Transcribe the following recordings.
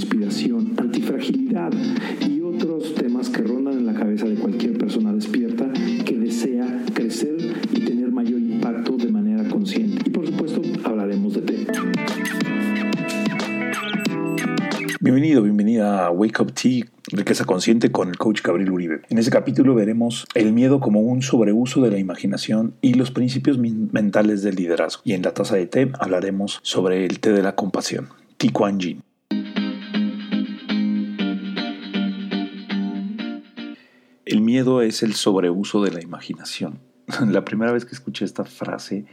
inspiración, antifragilidad y otros temas que rondan en la cabeza de cualquier persona despierta que desea crecer y tener mayor impacto de manera consciente. Y por supuesto, hablaremos de té. Bienvenido, bienvenida a Wake Up Tea, Riqueza Consciente con el coach Gabriel Uribe. En este capítulo veremos el miedo como un sobreuso de la imaginación y los principios mentales del liderazgo. Y en la taza de té hablaremos sobre el té de la compasión, Ti Kuan Yin. Miedo es el sobreuso de la imaginación. La primera vez que escuché esta frase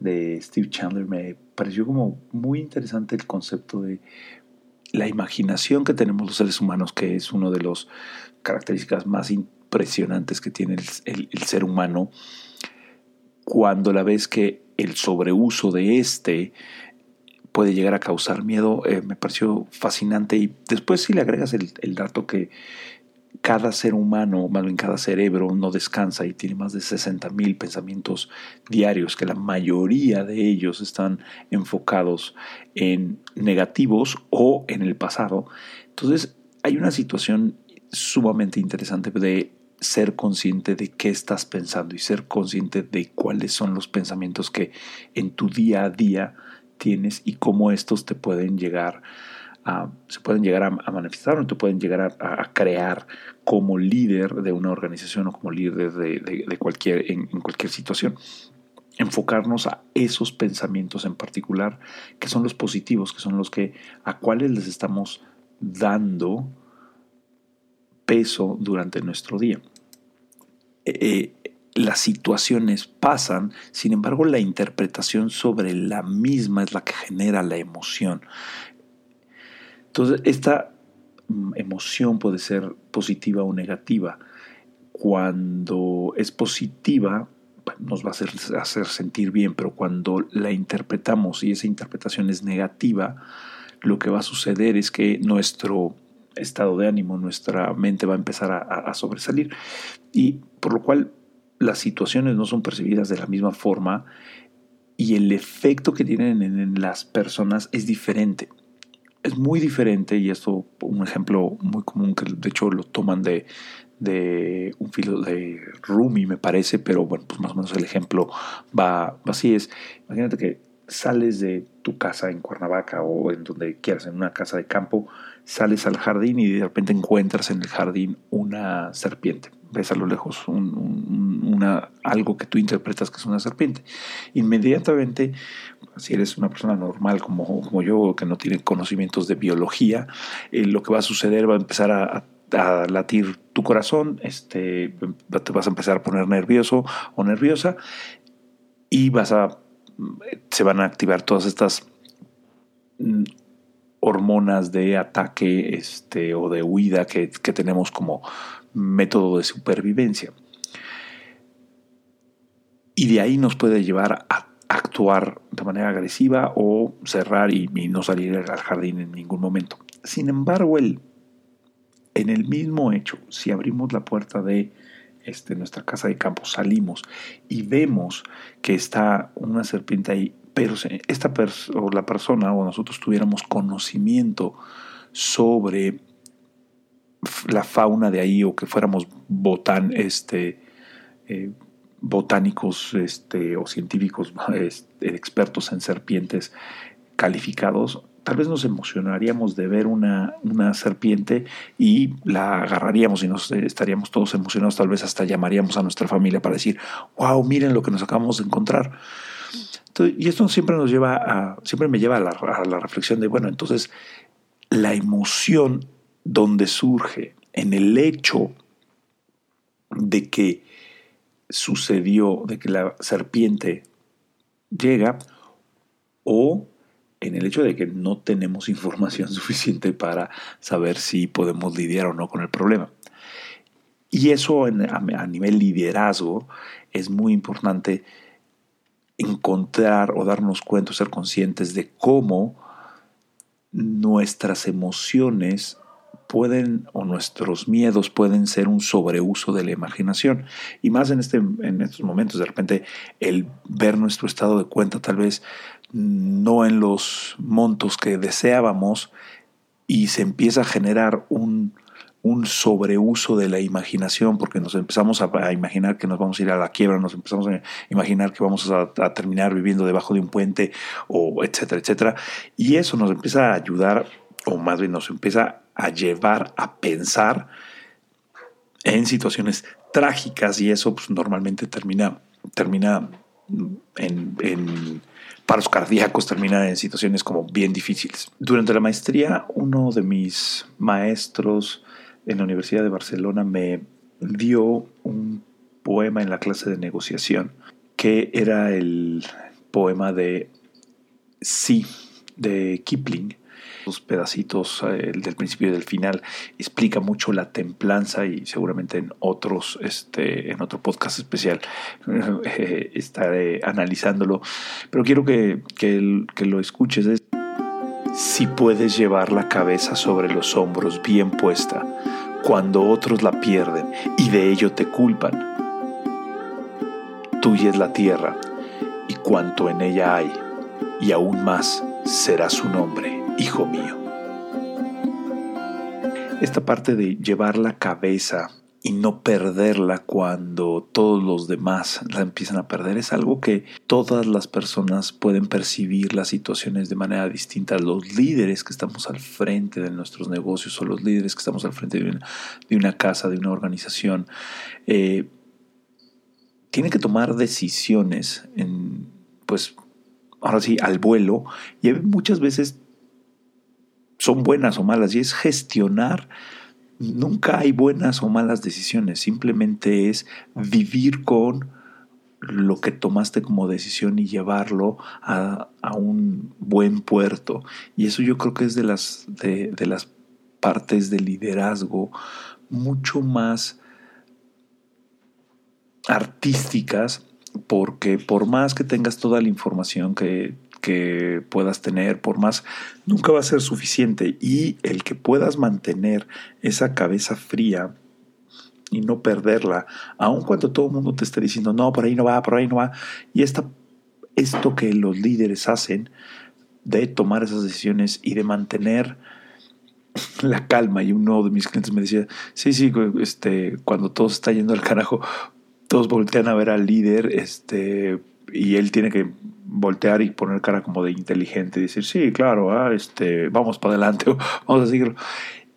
de Steve Chandler me pareció como muy interesante el concepto de la imaginación que tenemos los seres humanos, que es una de las características más impresionantes que tiene el, ser humano, cuando la vez que el sobreuso de este puede llegar a causar miedo, eh, me pareció fascinante. Y después si le agregas el dato que cada ser humano, más bien cada cerebro, no descansa y tiene más de 60 mil pensamientos diarios, que la mayoría de ellos están enfocados en negativos o en el pasado. Entonces, hay una situación sumamente interesante de ser consciente de qué estás pensando y ser consciente de cuáles son los pensamientos que en tu día a día tienes y cómo estos te pueden llegar se pueden llegar a, manifestar o te pueden llegar a, crear como líder de una organización o como líder de, cualquier, en, cualquier situación enfocarnos a esos pensamientos en particular, que son los positivos, que son los que a cuáles les estamos dando peso durante nuestro día. Eh, eh, las situaciones pasan, sin embargo la interpretación sobre la misma es la que genera la emoción. Entonces, esta mm, emoción puede ser positiva o negativa. Cuando es positiva, nos va a hacer, sentir bien, pero cuando la interpretamos y esa interpretación es negativa, lo que va a suceder es que nuestro estado de ánimo, nuestra mente va a empezar a, sobresalir. Y por lo cual las situaciones no son percibidas de la misma forma y el efecto que tienen en las personas es diferente es muy diferente y esto un ejemplo muy común que de hecho lo toman de, de un filo de Rumi me parece, pero bueno, pues más o menos el ejemplo va, así es. Imagínate que sales de tu casa en Cuernavaca o en donde quieras, en una casa de campo, sales al jardín y de repente encuentras en el jardín una serpiente. Ves a lo lejos una, algo que tú interpretas que es una serpiente. Inmediatamente, si eres una persona normal como, como yo, que no tiene conocimientos de biología, eh, lo que va a suceder va a empezar a, a latir tu corazón, este, te vas a empezar a poner nervioso o nerviosa y vas a, se van a activar todas estas mm, hormonas de ataque este, o de huida que, tenemos como método de supervivencia. Y de ahí nos puede llevar a actuar de manera agresiva o cerrar y, no salir al jardín en ningún momento. Sin embargo, el, en el mismo hecho, si abrimos la puerta de este, nuestra casa de campo, salimos y vemos que está una serpiente ahí pero esta o la persona o nosotros tuviéramos conocimiento sobre la fauna de ahí o que fuéramos botan, este, eh, botánicos este, o científicos expertos en serpientes calificados, tal vez nos emocionaríamos de ver una, una, serpiente y la agarraríamos y nos estaríamos todos emocionados, tal vez hasta llamaríamos a nuestra familia para decir, wow, miren lo que nos acabamos de encontrar y esto siempre nos lleva a, siempre me lleva a la reflexión de, bueno, entonces la emoción donde surge en el hecho de que sucedió, de que la serpiente llega, o en el hecho de que no tenemos información suficiente para saber si podemos lidiar o no con el problema. Y eso a, nivel liderazgo es muy importante encontrar o darnos cuenta, ser conscientes de cómo nuestras emociones pueden o nuestros miedos pueden ser un sobreuso de la imaginación. Y más en este en estos momentos de repente el ver nuestro estado de cuenta tal vez no en los montos que deseábamos y se empieza a generar un, un sobreuso de la imaginación porque nos empezamos a, imaginar que nos vamos a ir a la quiebra, nos empezamos a imaginar que vamos a, a terminar viviendo debajo de un puente o etcétera, etcétera. Y eso nos empieza a ayudar o más bien nos empieza a llevar a pensar en situaciones trágicas y eso pues, normalmente termina, termina en, en paros cardíacos, termina en situaciones como bien difíciles. Durante la maestría, uno de mis maestros en la Universidad de Barcelona me dio un poema en la clase de negociación que era el poema de Sí de Kipling los pedacitos eh, del principio y del final explica mucho la templanza y seguramente en otros este en otro podcast especial eh, estaré analizándolo. Pero quiero que, que, lo escuches. Si puedes llevar la cabeza sobre los hombros bien puesta cuando otros la pierden y de ello te culpan tuya es la tierra y cuanto en ella hay y aún más será su nombre hijo mío. Esta parte de llevar la cabeza y no perderla cuando todos los demás la empiezan a perder es algo que todas las personas pueden percibir las situaciones de manera distinta. Los líderes que estamos al frente de nuestros negocios o los líderes que estamos al frente de una, casa, de una organización, eh, tienen que tomar decisiones en, pues, ahora sí, al vuelo y muchas veces son buenas o malas y es gestionar. Nunca hay buenas o malas decisiones, simplemente es vivir con lo que tomaste como decisión y llevarlo a, un buen puerto. Y eso yo creo que es de las, de, de las partes del liderazgo mucho más artísticas porque por más que tengas toda la información que que puedas tener, por más, nunca va a ser suficiente. Y el que puedas mantener esa cabeza fría y no perderla, aun cuando todo el mundo te esté diciendo, no, por ahí no va, por ahí no va. Y esta, esto que los líderes hacen de tomar esas decisiones y de mantener la calma. Y uno de mis clientes me decía, sí, sí, este, cuando todo está yendo al carajo, todos voltean a ver al líder, este, y él tiene que voltear y poner cara como de inteligente y decir, sí, claro, ah, este, vamos para adelante, vamos a seguirlo.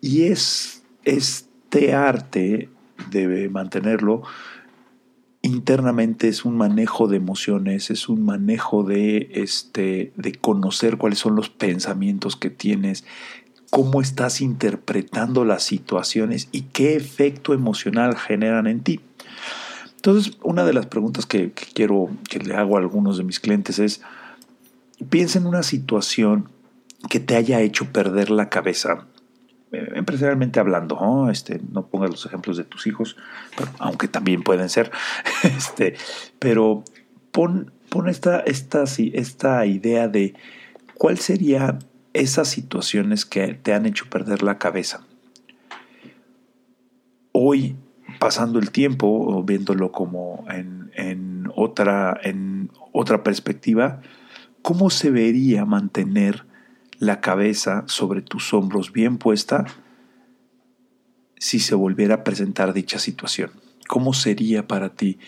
Y es este arte debe mantenerlo internamente es un manejo de emociones, es un manejo de este de conocer cuáles son los pensamientos que tienes, cómo estás interpretando las situaciones y qué efecto emocional generan en ti. Entonces, una de las preguntas que, quiero que le hago a algunos de mis clientes es, piensa en una situación que te haya hecho perder la cabeza, eh, empresarialmente hablando, ¿no? Este, no pongas los ejemplos de tus hijos, aunque también pueden ser, este, pero pon, pon esta, esta, esta idea de cuál sería esas situaciones que te han hecho perder la cabeza. Hoy pasando el tiempo viéndolo como en, otra, en otra perspectiva, ¿cómo se vería mantener la cabeza sobre tus hombros bien puesta si se volviera a presentar dicha situación? ¿Cómo sería para ti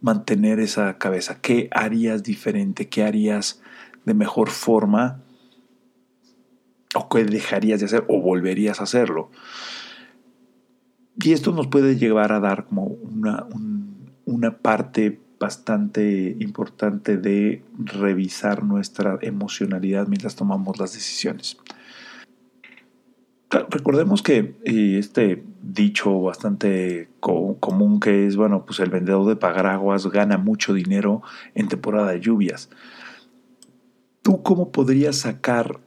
mantener esa cabeza? ¿Qué harías diferente? ¿Qué harías de mejor forma? ¿O qué dejarías de hacer? ¿O volverías a hacerlo? Y esto nos puede llevar a dar como una, una parte bastante importante de revisar nuestra emocionalidad mientras tomamos las decisiones. Recordemos que este dicho bastante común que es, bueno, pues el vendedor de pagaraguas gana mucho dinero en temporada de lluvias. ¿Tú cómo podrías sacar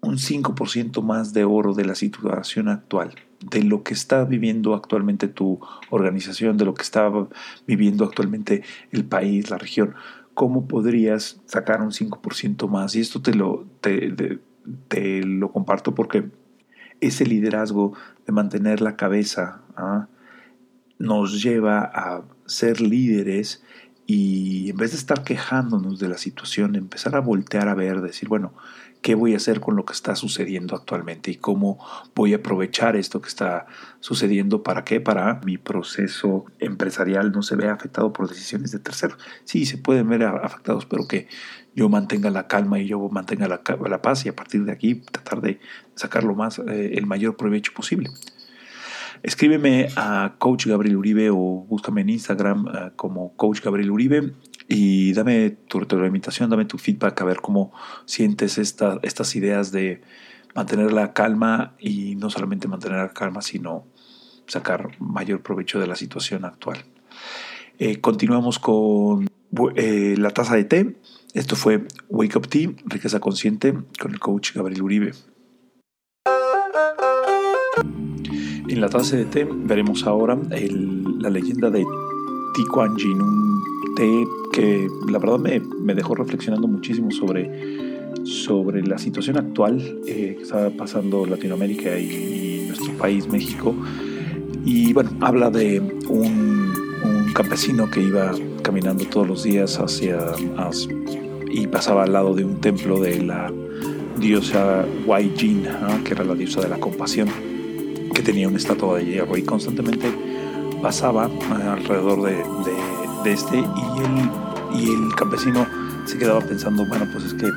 un 5% más de oro de la situación actual? De lo que está viviendo actualmente tu organización, de lo que está viviendo actualmente el país, la región. ¿Cómo podrías sacar un 5% más? Y esto te lo, te, te lo comparto porque ese liderazgo de mantener la cabeza ¿ah? nos lleva a ser líderes y en vez de estar quejándonos de la situación, empezar a voltear a ver, decir, bueno, ¿qué voy a hacer con lo que está sucediendo actualmente y cómo voy a aprovechar esto que está sucediendo para qué? Para mi proceso empresarial no se vea afectado por decisiones de terceros. Sí, se pueden ver afectados, pero que yo mantenga la calma y yo mantenga la, la paz y a partir de aquí tratar de sacar lo más, eh, el mayor provecho posible. Escríbeme a Coach Gabriel Uribe o búscame en Instagram eh, como Coach Gabriel Uribe y dame tu retroalimentación, dame tu feedback a ver cómo sientes esta, estas ideas de mantener la calma y no solamente mantener la calma, sino sacar mayor provecho de la situación actual. Eh, continuamos con eh, la taza de té. Esto fue Wake Up Tea, riqueza consciente, con el coach Gabriel Uribe. En la taza de té veremos ahora la leyenda de Ti Kuan Yin, un té que la verdad me, dejó reflexionando muchísimo sobre, sobre la situación actual eh, que está pasando Latinoamérica y, nuestro país, México. Y bueno, habla de un, campesino que iba caminando todos los días hacia, y pasaba al lado de un templo de la diosa Wai Jin, que era la diosa de la compasión que tenía una estatua de hierro y constantemente pasaba alrededor de, este y el, y el campesino se quedaba pensando, bueno, pues es que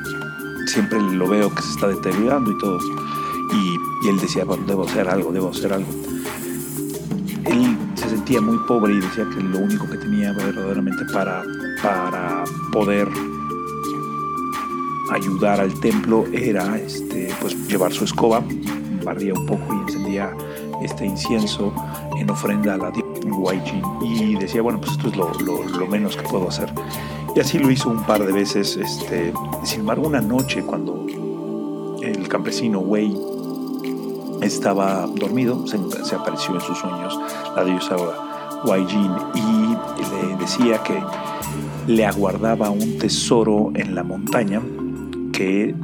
siempre lo veo que se está deteriorando y todo. Y, él decía, bueno, debo hacer algo, debo hacer algo. Él se sentía muy pobre y decía que lo único que tenía verdaderamente para, para poder ayudar al templo era este, pues, llevar su escoba barría un poco y este incienso en ofrenda a la Waijin y decía, bueno, pues esto es lo, menos que puedo hacer. Y así lo hizo un par de veces. Este, sin embargo, una noche cuando el campesino Wei estaba dormido, se, apareció en sus sueños la diosa Waijin y le decía que le aguardaba un tesoro en la montaña que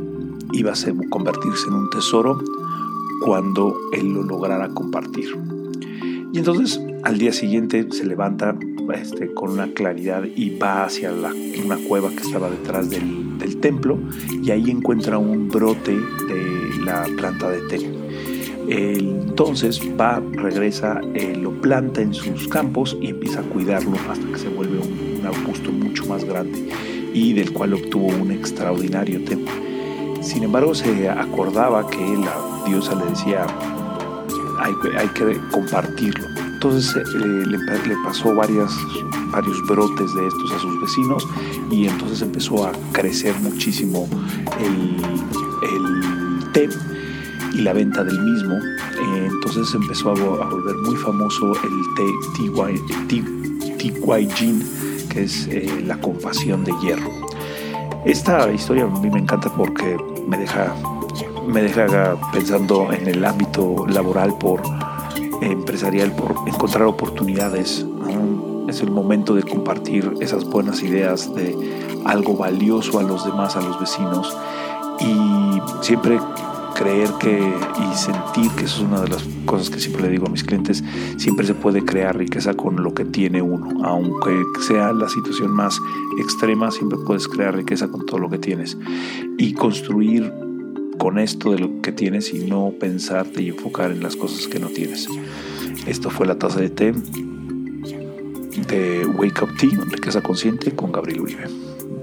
iba a convertirse en un tesoro cuando él lo lograra compartir. Y entonces al día siguiente se levanta este, con una claridad y va hacia la, una cueva que estaba detrás del, templo y ahí encuentra un brote de la planta de té. Entonces va, regresa, eh, lo planta en sus campos y empieza a cuidarlo hasta que se vuelve un, un arbusto mucho más grande y del cual obtuvo un extraordinario té. Sin embargo, se acordaba que la diosa le decía, hay, hay que compartirlo. Entonces eh, le, pasó varias, varios brotes de estos a sus vecinos y entonces empezó a crecer muchísimo el, el té y la venta del mismo. entonces empezó a, volver muy famoso el té Tiwai Jin, que es eh, la compasión de hierro. Esta historia a mí me encanta porque me deja me deja pensando en el ámbito laboral por empresarial por encontrar oportunidades es el momento de compartir esas buenas ideas de algo valioso a los demás a los vecinos. Y siempre creer que y sentir que eso es una de las cosas que siempre le digo a mis clientes, siempre se puede crear riqueza con lo que tiene uno, aunque sea la situación más extrema, siempre puedes crear riqueza con todo lo que tienes y construir con esto de lo que tienes y no pensarte y enfocar en las cosas que no tienes. Esto fue la taza de té de Wake Up Tea, riqueza consciente con Gabriel Uribe.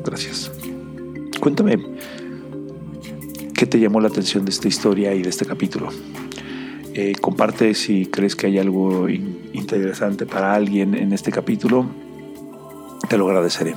Gracias. Cuéntame qué te llamó la atención de esta historia y de este capítulo. Eh, comparte si crees que hay algo interesante para alguien en este capítulo. Te lo agradeceré.